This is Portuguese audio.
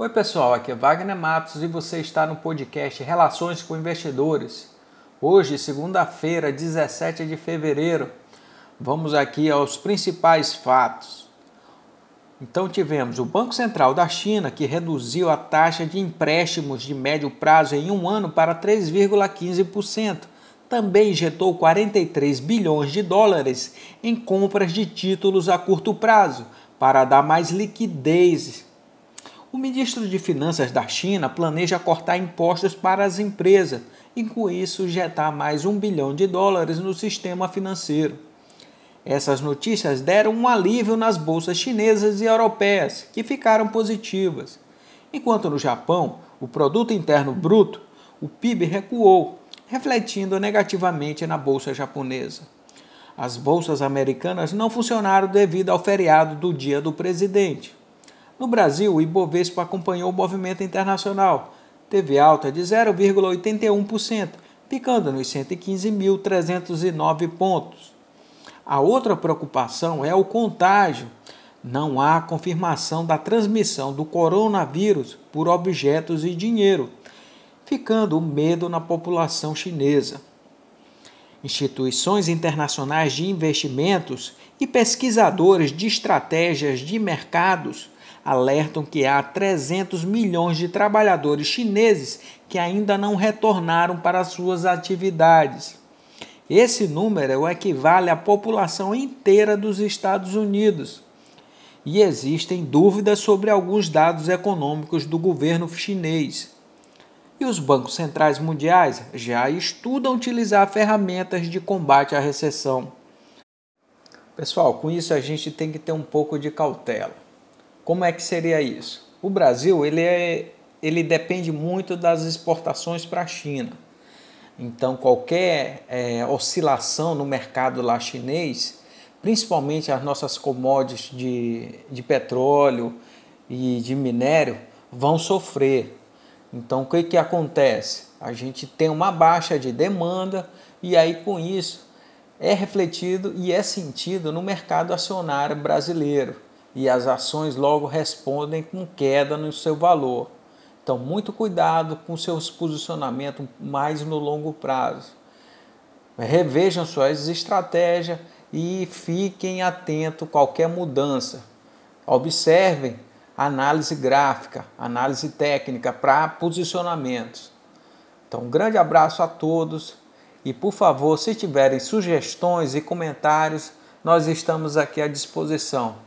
Oi, pessoal, aqui é Wagner Matos e você está no podcast Relações com Investidores. Hoje, segunda-feira, 17 de fevereiro, vamos aqui aos principais fatos. Então, tivemos o Banco Central da China que reduziu a taxa de empréstimos de médio prazo em um ano para 3,15%. Também injetou 43 bilhões de dólares em compras de títulos a curto prazo para dar mais liquidez o ministro de Finanças da China planeja cortar impostos para as empresas e, com isso, injetar mais um bilhão de dólares no sistema financeiro. Essas notícias deram um alívio nas bolsas chinesas e europeias, que ficaram positivas. Enquanto no Japão, o produto interno bruto, o PIB recuou, refletindo negativamente na bolsa japonesa. As bolsas americanas não funcionaram devido ao feriado do Dia do Presidente. No Brasil, o Ibovespa acompanhou o movimento internacional, teve alta de 0,81%, ficando nos 115.309 pontos. A outra preocupação é o contágio. Não há confirmação da transmissão do coronavírus por objetos e dinheiro, ficando o medo na população chinesa. Instituições internacionais de investimentos e pesquisadores de estratégias de mercados alertam que há 300 milhões de trabalhadores chineses que ainda não retornaram para suas atividades. Esse número equivale à população inteira dos Estados Unidos. E existem dúvidas sobre alguns dados econômicos do governo chinês. E os bancos centrais mundiais já estudam utilizar ferramentas de combate à recessão. Pessoal, com isso a gente tem que ter um pouco de cautela. Como é que seria isso? O Brasil ele, é, ele depende muito das exportações para a China. Então, qualquer é, oscilação no mercado lá chinês, principalmente as nossas commodities de, de petróleo e de minério, vão sofrer. Então, o que, que acontece? A gente tem uma baixa de demanda e aí com isso é refletido e é sentido no mercado acionário brasileiro e as ações logo respondem com queda no seu valor. Então, muito cuidado com seus posicionamentos mais no longo prazo. Revejam suas estratégias e fiquem atentos a qualquer mudança. Observem análise gráfica, análise técnica para posicionamentos. Então, um grande abraço a todos e, por favor, se tiverem sugestões e comentários, nós estamos aqui à disposição.